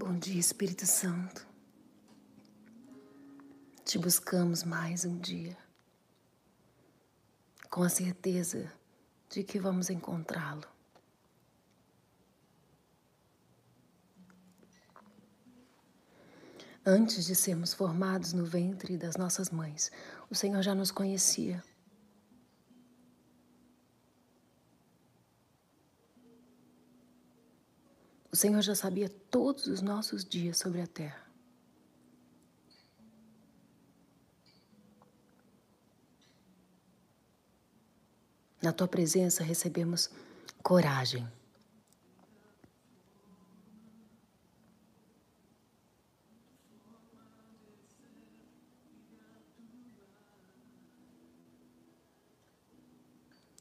Bom dia, Espírito Santo. Te buscamos mais um dia, com a certeza de que vamos encontrá-lo. Antes de sermos formados no ventre das nossas mães, o Senhor já nos conhecia. Senhor já sabia todos os nossos dias sobre a terra. Na tua presença recebemos coragem.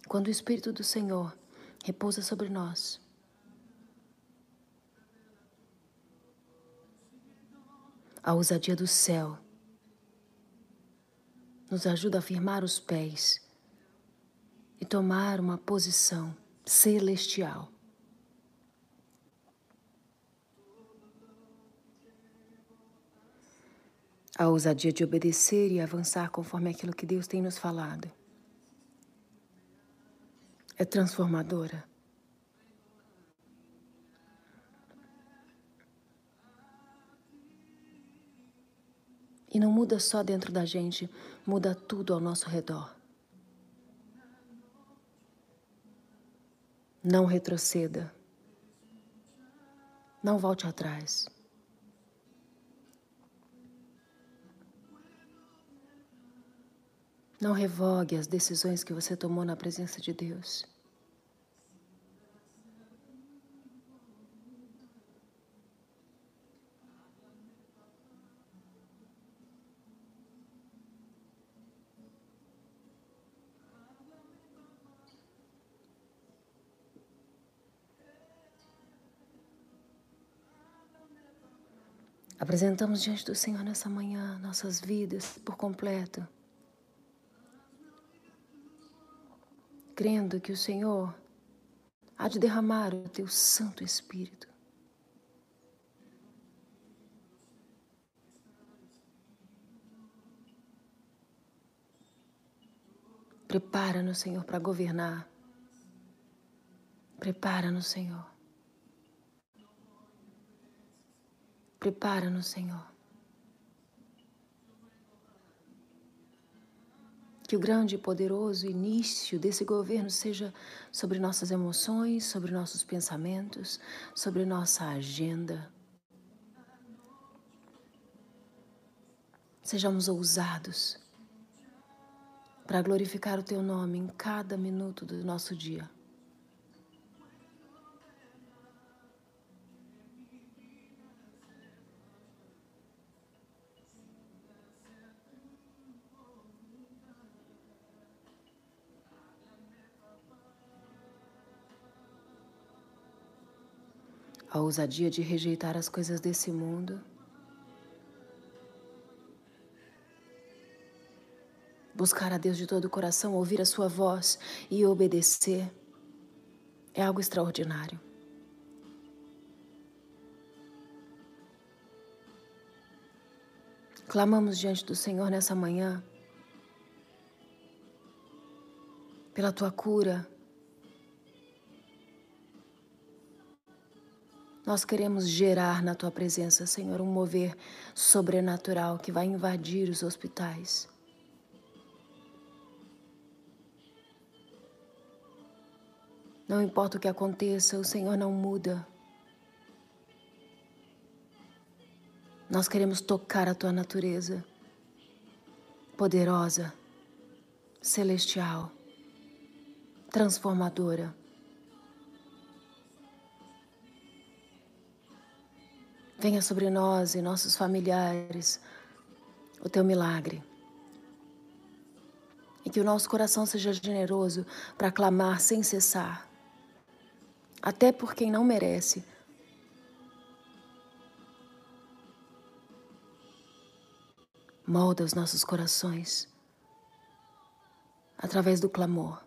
Quando o Espírito do Senhor repousa sobre nós, a ousadia do céu nos ajuda a firmar os pés e tomar uma posição celestial. A ousadia de obedecer e avançar conforme aquilo que Deus tem nos falado é transformadora. E não muda só dentro da gente, muda tudo ao nosso redor. Não retroceda. Não volte atrás. Não revogue as decisões que você tomou na presença de Deus. Apresentamos diante do Senhor nessa manhã nossas vidas por completo. crendo que o Senhor há de derramar o teu Santo Espírito. Prepara-nos, Senhor, para governar. Prepara-nos, Senhor. Prepara-nos, Senhor. Que o grande e poderoso início desse governo seja sobre nossas emoções, sobre nossos pensamentos, sobre nossa agenda. Sejamos ousados para glorificar o Teu nome em cada minuto do nosso dia. A ousadia de rejeitar as coisas desse mundo. Buscar a Deus de todo o coração, ouvir a Sua voz e obedecer é algo extraordinário. Clamamos diante do Senhor nessa manhã pela tua cura Nós queremos gerar na tua presença, Senhor, um mover sobrenatural que vai invadir os hospitais. Não importa o que aconteça, o Senhor não muda. Nós queremos tocar a tua natureza poderosa, celestial, transformadora. Venha sobre nós e nossos familiares o teu milagre. E que o nosso coração seja generoso para clamar sem cessar, até por quem não merece. Molda os nossos corações através do clamor.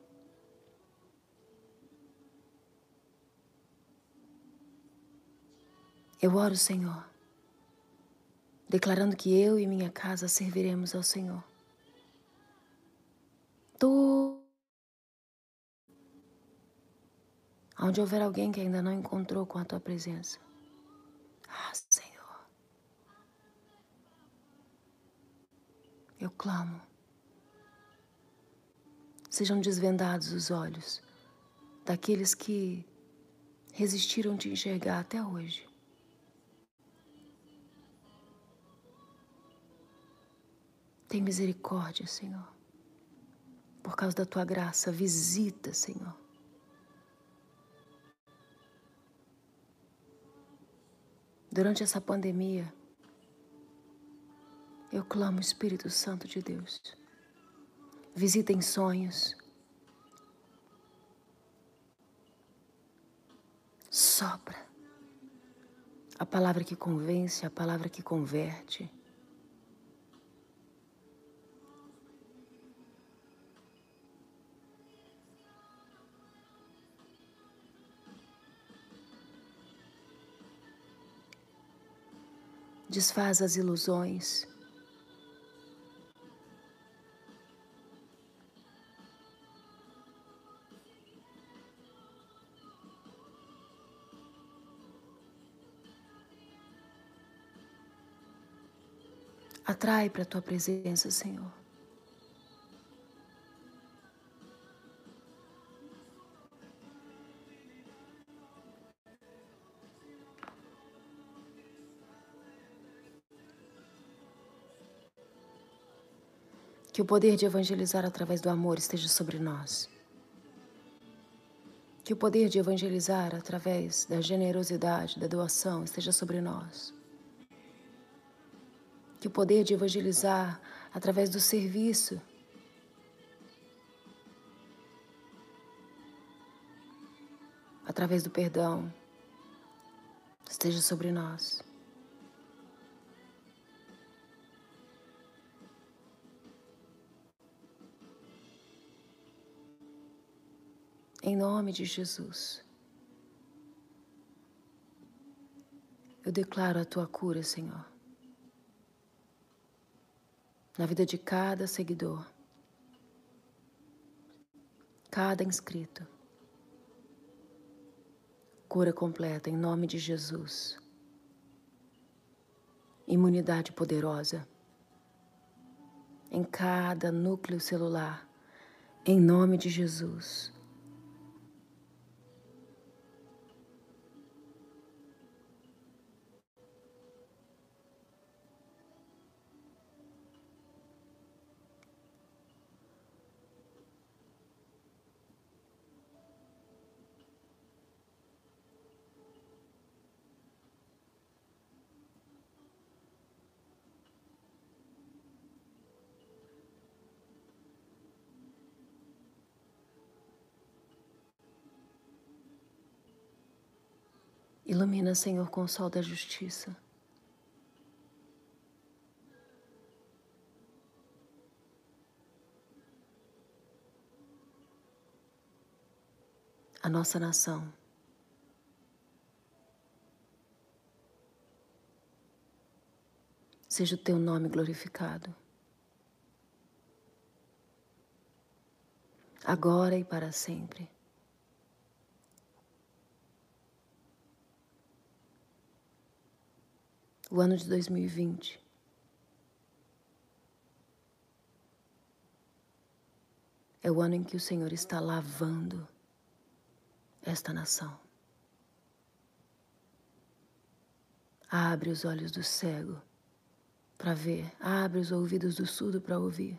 Eu oro, Senhor, declarando que eu e minha casa serviremos ao Senhor. Tu Onde houver alguém que ainda não encontrou com a tua presença. Ah, Senhor. Eu clamo. Sejam desvendados os olhos daqueles que resistiram te enxergar até hoje. Tem misericórdia, Senhor. Por causa da tua graça, visita, Senhor. Durante essa pandemia, eu clamo Espírito Santo de Deus. Visita em sonhos. Sopra. A palavra que convence, a palavra que converte. Desfaz as ilusões. Atrai para a tua presença, Senhor. Que o poder de evangelizar através do amor esteja sobre nós. Que o poder de evangelizar através da generosidade, da doação esteja sobre nós. Que o poder de evangelizar através do serviço através do perdão esteja sobre nós. Em nome de Jesus. Eu declaro a tua cura, Senhor, na vida de cada seguidor, cada inscrito. Cura completa em nome de Jesus. Imunidade poderosa em cada núcleo celular, em nome de Jesus. Ilumina, Senhor, com o sol da justiça. A nossa nação. Seja o teu nome glorificado. Agora e para sempre. O ano de 2020. É o ano em que o Senhor está lavando esta nação. Abre os olhos do cego para ver, abre os ouvidos do surdo para ouvir.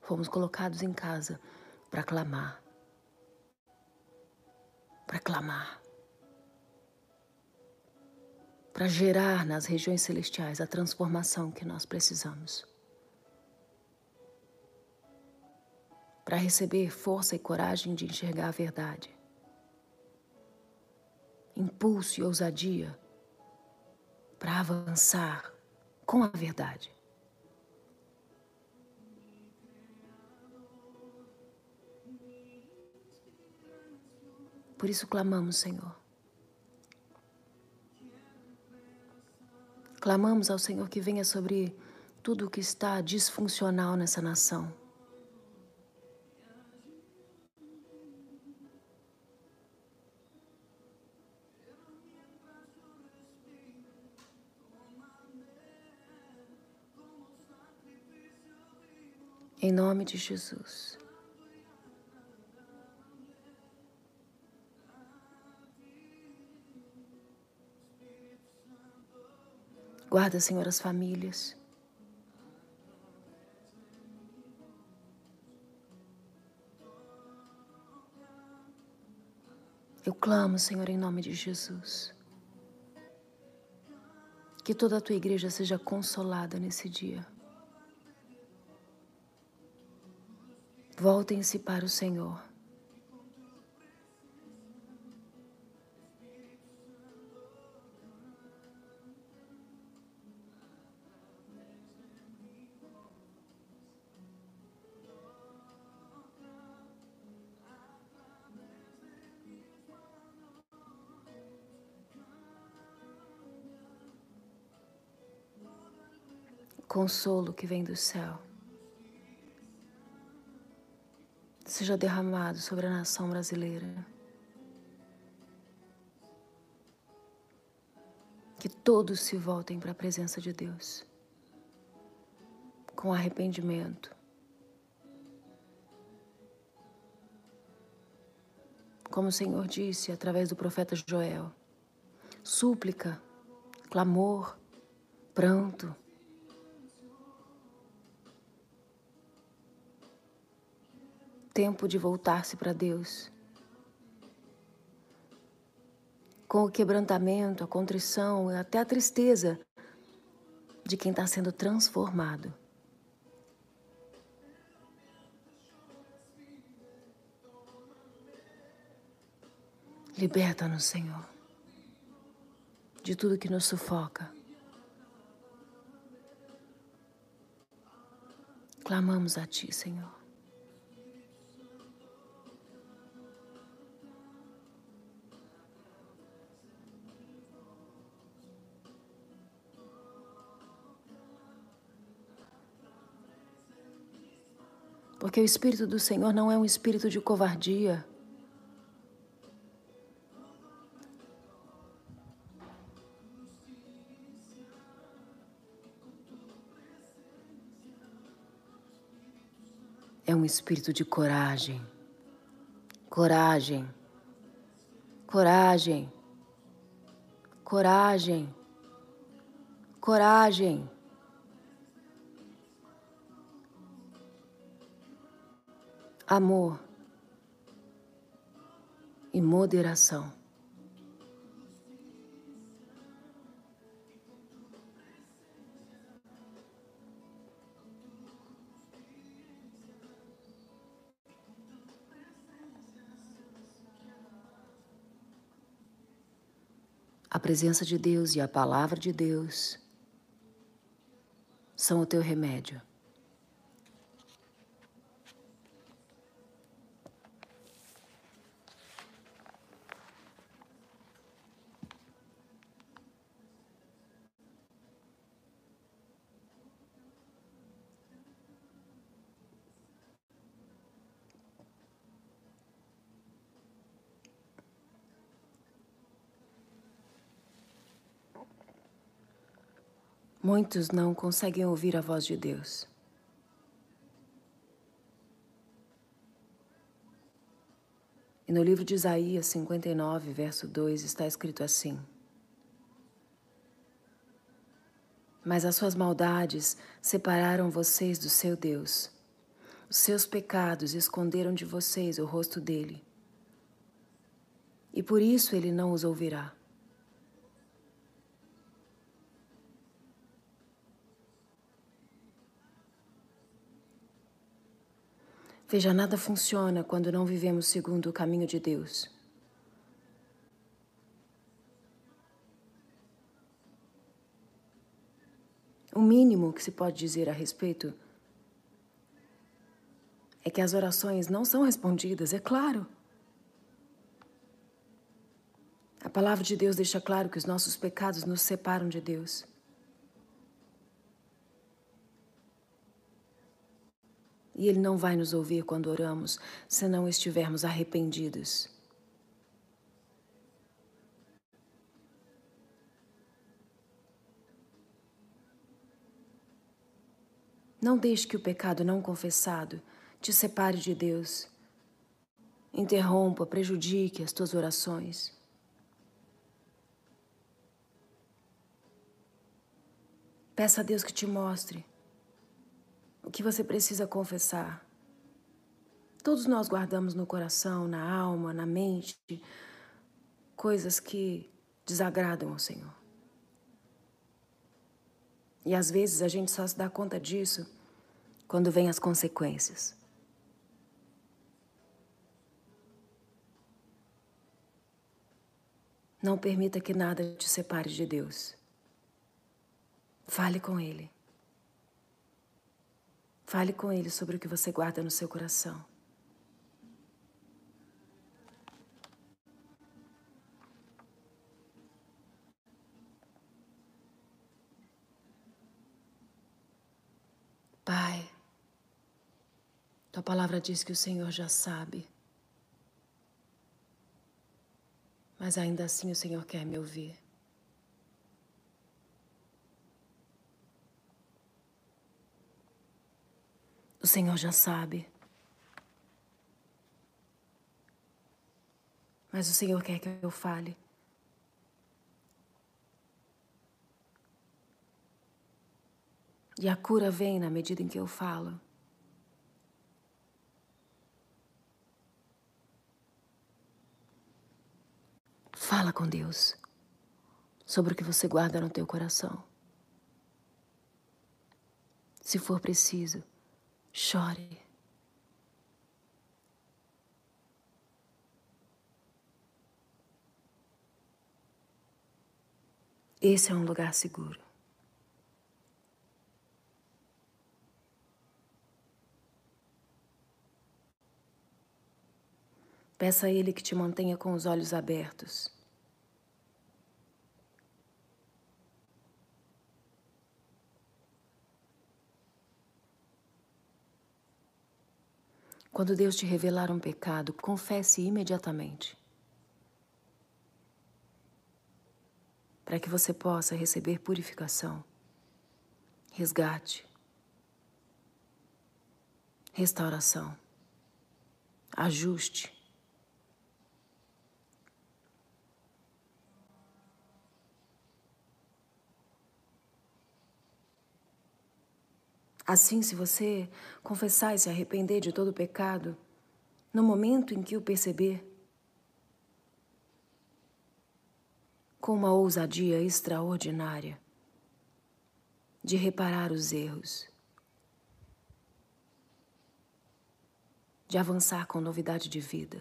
Fomos colocados em casa para clamar para clamar, para gerar nas regiões celestiais a transformação que nós precisamos. Para receber força e coragem de enxergar a verdade. Impulso e ousadia para avançar com a verdade. Por isso clamamos, Senhor. Clamamos ao Senhor que venha sobre tudo o que está disfuncional nessa nação. Em nome de Jesus. Guarda, Senhor, as famílias. Eu clamo, Senhor, em nome de Jesus. Que toda a tua igreja seja consolada nesse dia. Voltem-se para o Senhor. Consolo que vem do céu seja derramado sobre a nação brasileira. Que todos se voltem para a presença de Deus com arrependimento. Como o Senhor disse através do profeta Joel, súplica, clamor, pranto. Tempo de voltar-se para Deus. Com o quebrantamento, a contrição e até a tristeza de quem está sendo transformado. Liberta-nos, Senhor, de tudo que nos sufoca. Clamamos a Ti, Senhor. Porque o Espírito do Senhor não é um espírito de covardia. É um espírito de coragem. Coragem. Coragem. Coragem. Coragem. Amor e moderação. A presença de Deus e a palavra de Deus são o teu remédio. Muitos não conseguem ouvir a voz de Deus. E no livro de Isaías 59, verso 2, está escrito assim: Mas as suas maldades separaram vocês do seu Deus. Os seus pecados esconderam de vocês o rosto dele. E por isso ele não os ouvirá. Veja, nada funciona quando não vivemos segundo o caminho de Deus. O mínimo que se pode dizer a respeito é que as orações não são respondidas, é claro. palavra de Deus deixa claro que os nossos pecados nos separam de Deus. E Ele não vai nos ouvir quando oramos se não estivermos arrependidos. Não deixe que o pecado não confessado te separe de Deus, interrompa, prejudique as tuas orações. Peça a Deus que te mostre o que você precisa confessar. Todos nós guardamos no coração, na alma, na mente, coisas que desagradam ao Senhor. E às vezes a gente só se dá conta disso quando vem as consequências. Não permita que nada te separe de Deus. Fale com Ele. Fale com Ele sobre o que você guarda no seu coração. Pai, tua palavra diz que o Senhor já sabe. Mas ainda assim o Senhor quer me ouvir. O Senhor já sabe. Mas o Senhor quer que eu fale. E a cura vem na medida em que eu falo. Fala com Deus sobre o que você guarda no teu coração. Se for preciso, Chore. Esse é um lugar seguro. Peça a Ele que te mantenha com os olhos abertos. Quando Deus te revelar um pecado, confesse imediatamente. Para que você possa receber purificação, resgate, restauração, ajuste. Assim, se você confessar e se arrepender de todo o pecado, no momento em que o perceber, com uma ousadia extraordinária de reparar os erros, de avançar com novidade de vida.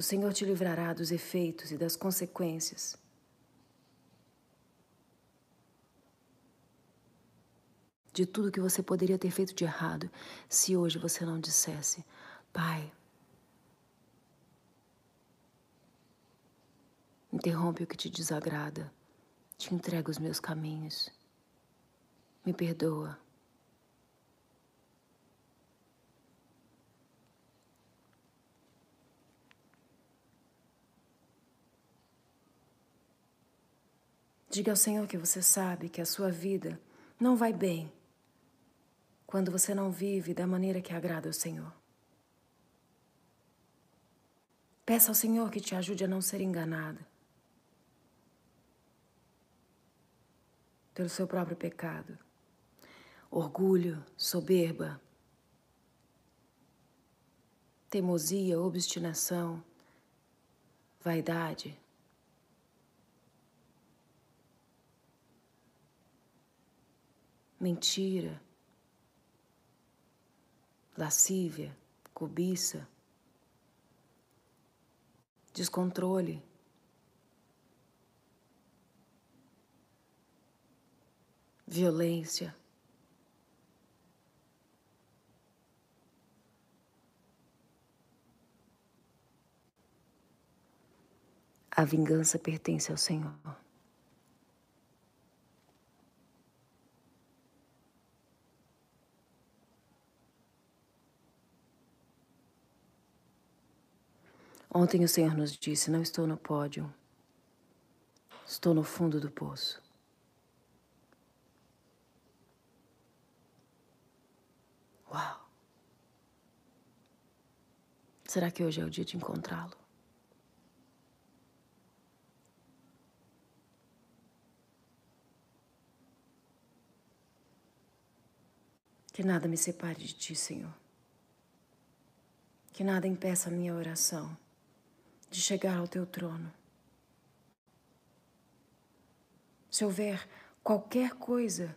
O Senhor te livrará dos efeitos e das consequências. De tudo que você poderia ter feito de errado se hoje você não dissesse: Pai, interrompe o que te desagrada, te entrego os meus caminhos, me perdoa. Diga ao Senhor que você sabe que a sua vida não vai bem quando você não vive da maneira que agrada ao Senhor. Peça ao Senhor que te ajude a não ser enganada pelo seu próprio pecado. Orgulho, soberba, teimosia, obstinação, vaidade. mentira, lascívia, cobiça, descontrole. Violência. A vingança pertence ao Senhor. Ontem o Senhor nos disse: Não estou no pódio, estou no fundo do poço. Uau! Será que hoje é o dia de encontrá-lo? Que nada me separe de ti, Senhor. Que nada impeça a minha oração de chegar ao teu trono. Se houver qualquer coisa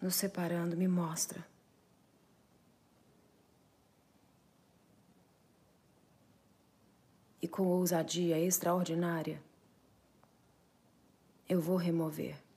nos separando, me mostra. E com ousadia extraordinária, eu vou remover.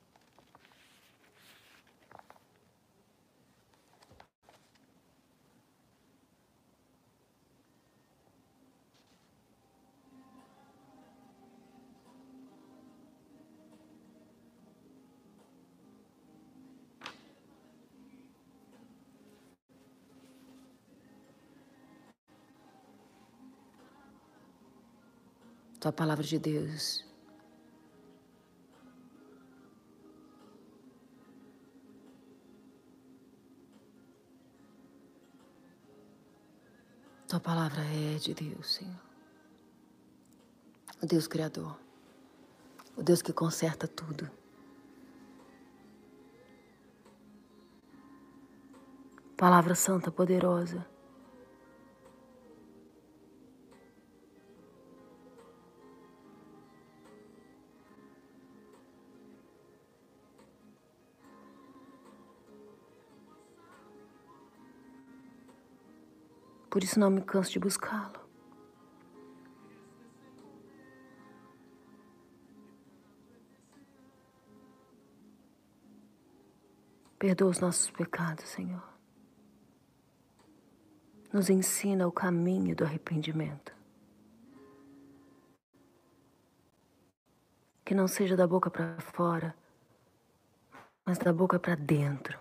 Tua palavra de Deus. Tua palavra é de Deus, Senhor. O Deus Criador. O Deus que conserta tudo. Palavra santa, poderosa. Por isso não me canso de buscá-lo. Perdoa os nossos pecados, Senhor. Nos ensina o caminho do arrependimento. Que não seja da boca para fora, mas da boca para dentro.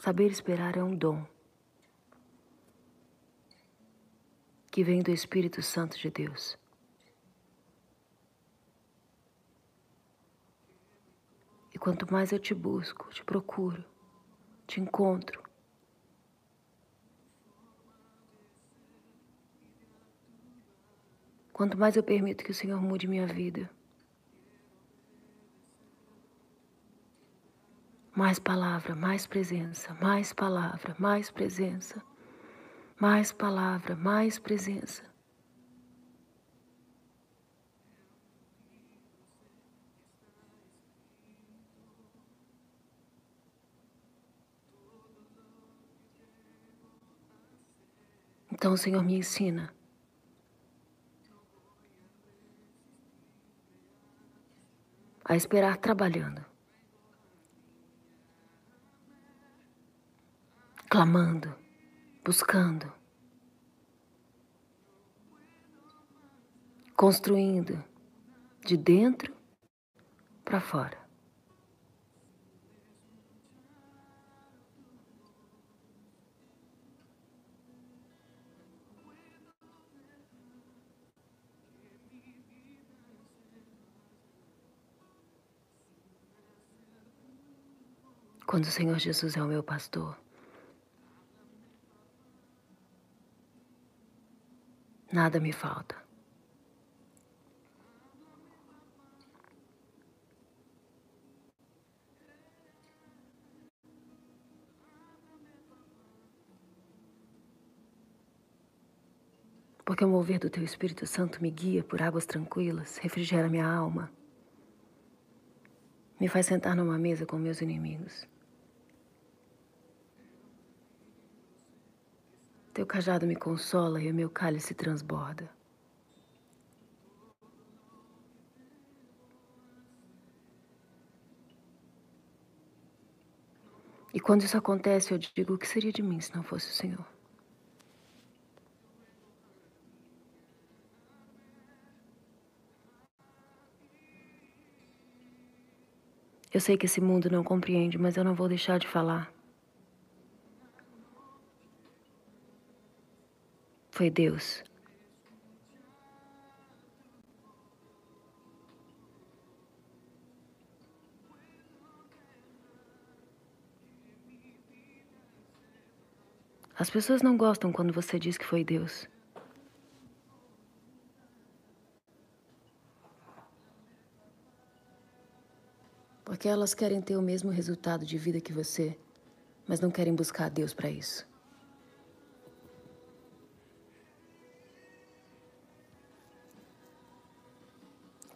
Saber esperar é um dom que vem do Espírito Santo de Deus. E quanto mais eu te busco, te procuro, te encontro, quanto mais eu permito que o Senhor mude minha vida, Mais palavra, mais presença, mais palavra, mais presença, mais palavra, mais presença. Então, Senhor me ensina. A esperar trabalhando. Clamando, buscando, construindo de dentro para fora. Quando o Senhor Jesus é o meu pastor, Nada me falta. Porque o mover do teu Espírito Santo me guia por águas tranquilas, refrigera minha alma, me faz sentar numa mesa com meus inimigos. Teu cajado me consola e o meu cálice transborda. E quando isso acontece, eu digo: o que seria de mim se não fosse o Senhor? Eu sei que esse mundo não compreende, mas eu não vou deixar de falar. Foi Deus. As pessoas não gostam quando você diz que foi Deus. Porque elas querem ter o mesmo resultado de vida que você, mas não querem buscar Deus para isso.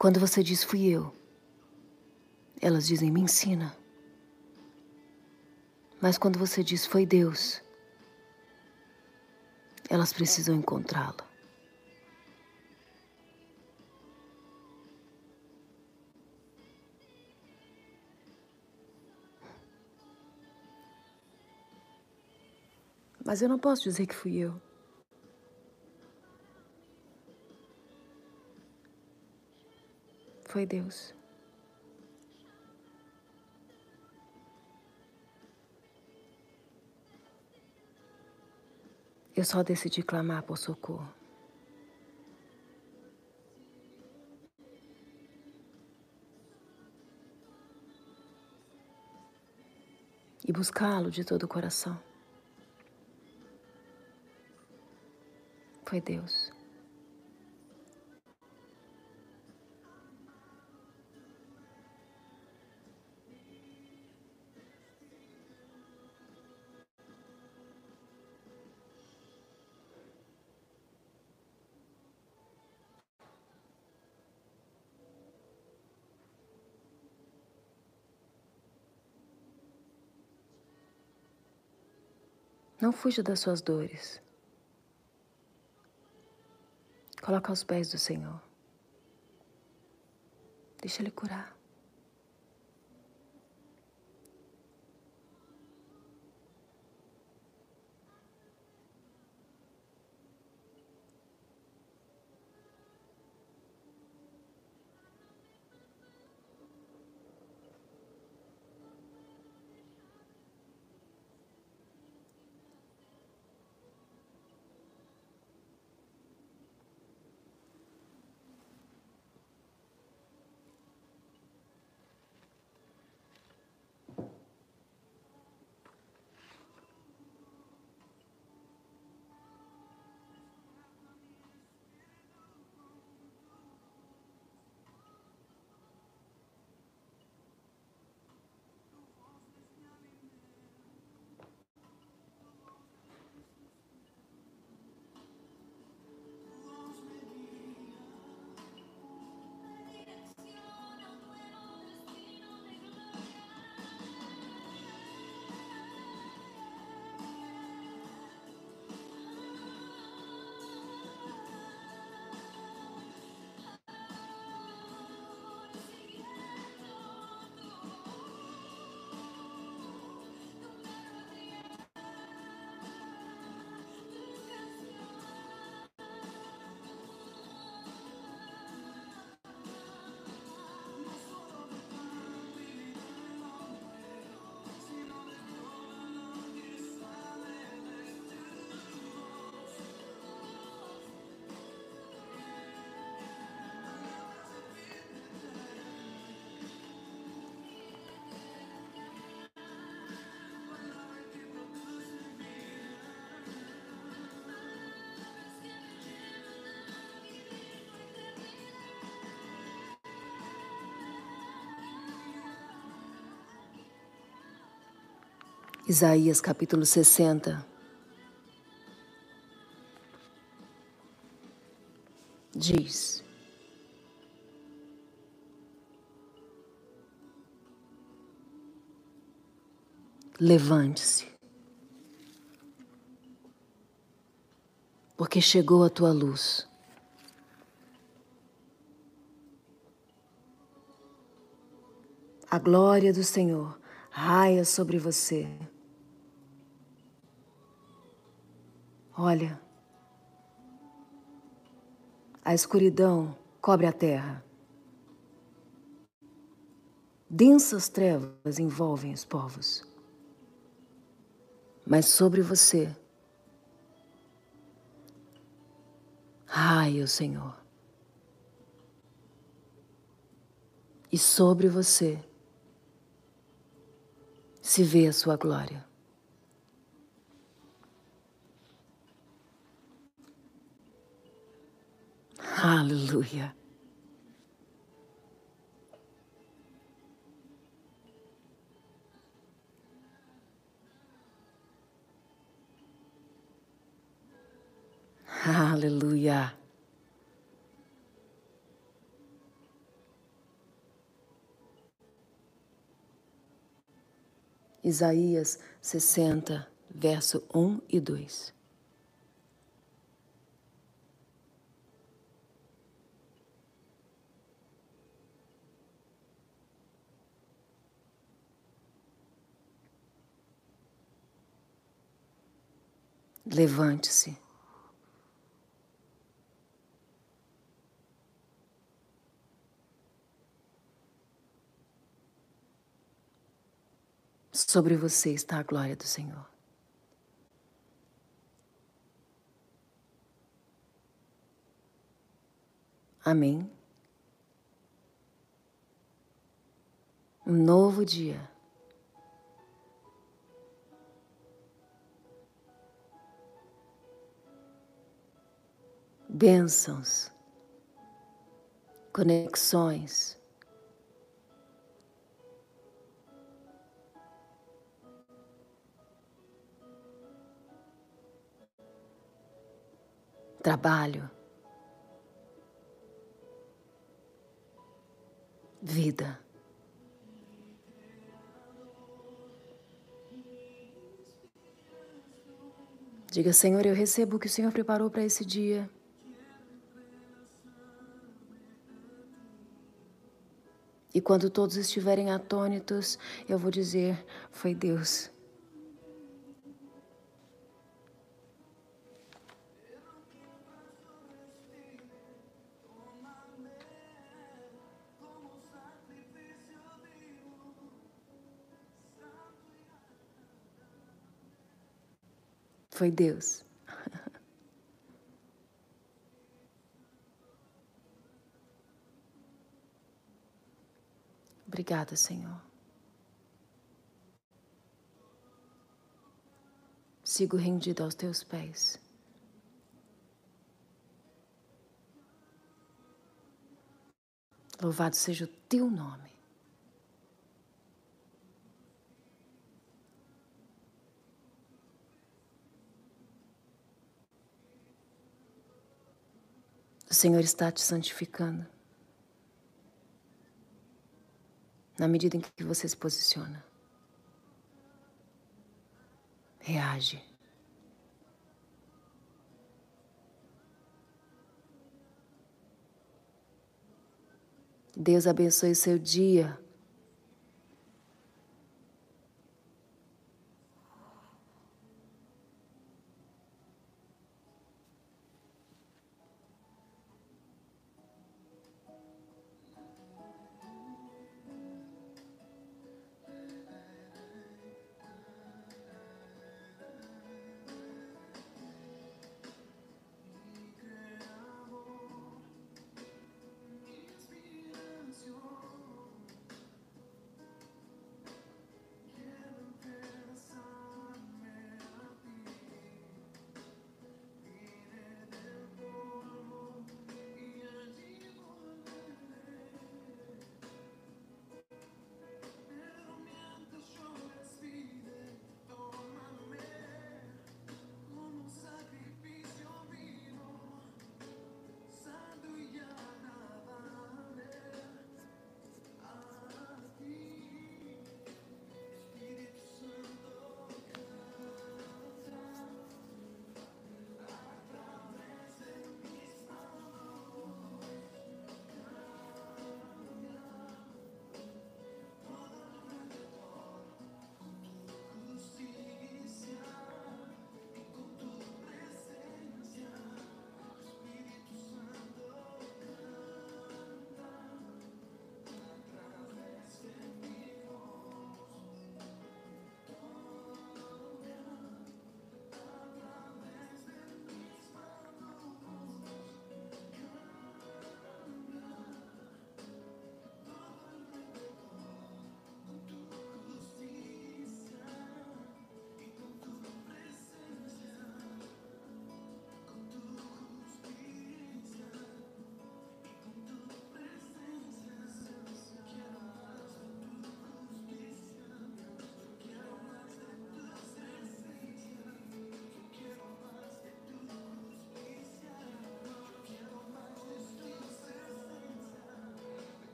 Quando você diz fui eu, elas dizem me ensina. Mas quando você diz foi Deus, elas precisam encontrá-lo. Mas eu não posso dizer que fui eu. Foi Deus. Eu só decidi clamar por socorro. E buscá-lo de todo o coração. Foi Deus. Não fuja das suas dores. Coloca aos pés do Senhor. Deixa Ele curar. Isaías capítulo 60. Diz: Levante-se. porque chegou a tua luz. A glória do Senhor raia sobre você. Olha, a escuridão cobre a terra. Densas trevas envolvem os povos. Mas sobre você raia o Senhor. E sobre você se vê a sua glória. Aleluia. Aleluia. Isaías 60, verso 1 e 2. Levante-se. Sobre você está a glória do Senhor. Amém. Um novo dia. Bênçãos, conexões, trabalho, vida. Diga, Senhor, eu recebo o que o Senhor preparou para esse dia. E quando todos estiverem atônitos, eu vou dizer: Foi Deus. Foi Deus. Obrigada, Senhor. Sigo rendido aos teus pés. Louvado seja o teu nome. O Senhor está te santificando. Na medida em que você se posiciona. Reage. Deus abençoe o seu dia.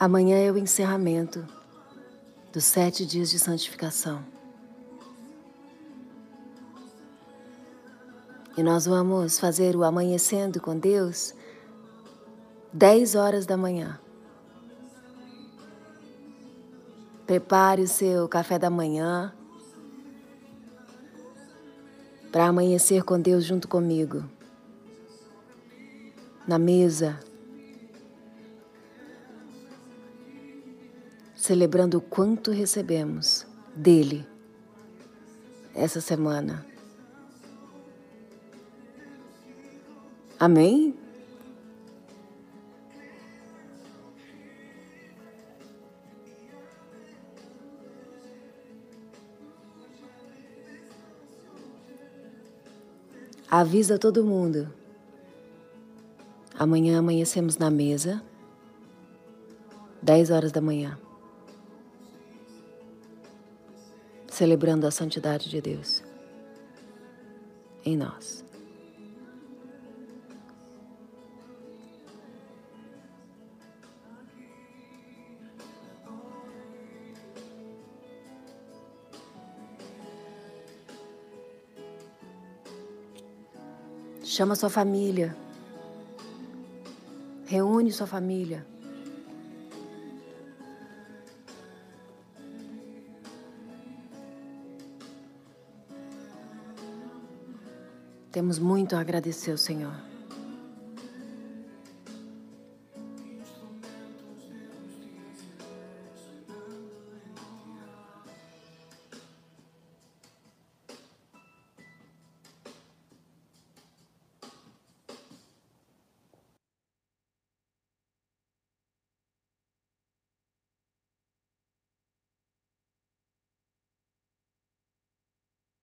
Amanhã é o encerramento dos sete dias de santificação. E nós vamos fazer o amanhecendo com Deus 10 horas da manhã. Prepare o seu café da manhã para amanhecer com Deus junto comigo. Na mesa, celebrando o quanto recebemos dele essa semana. Amém? Avisa todo mundo. Amanhã amanhecemos na mesa, 10 horas da manhã, celebrando a santidade de Deus em nós. Chama sua família. Reúne sua família. Temos muito a agradecer ao Senhor.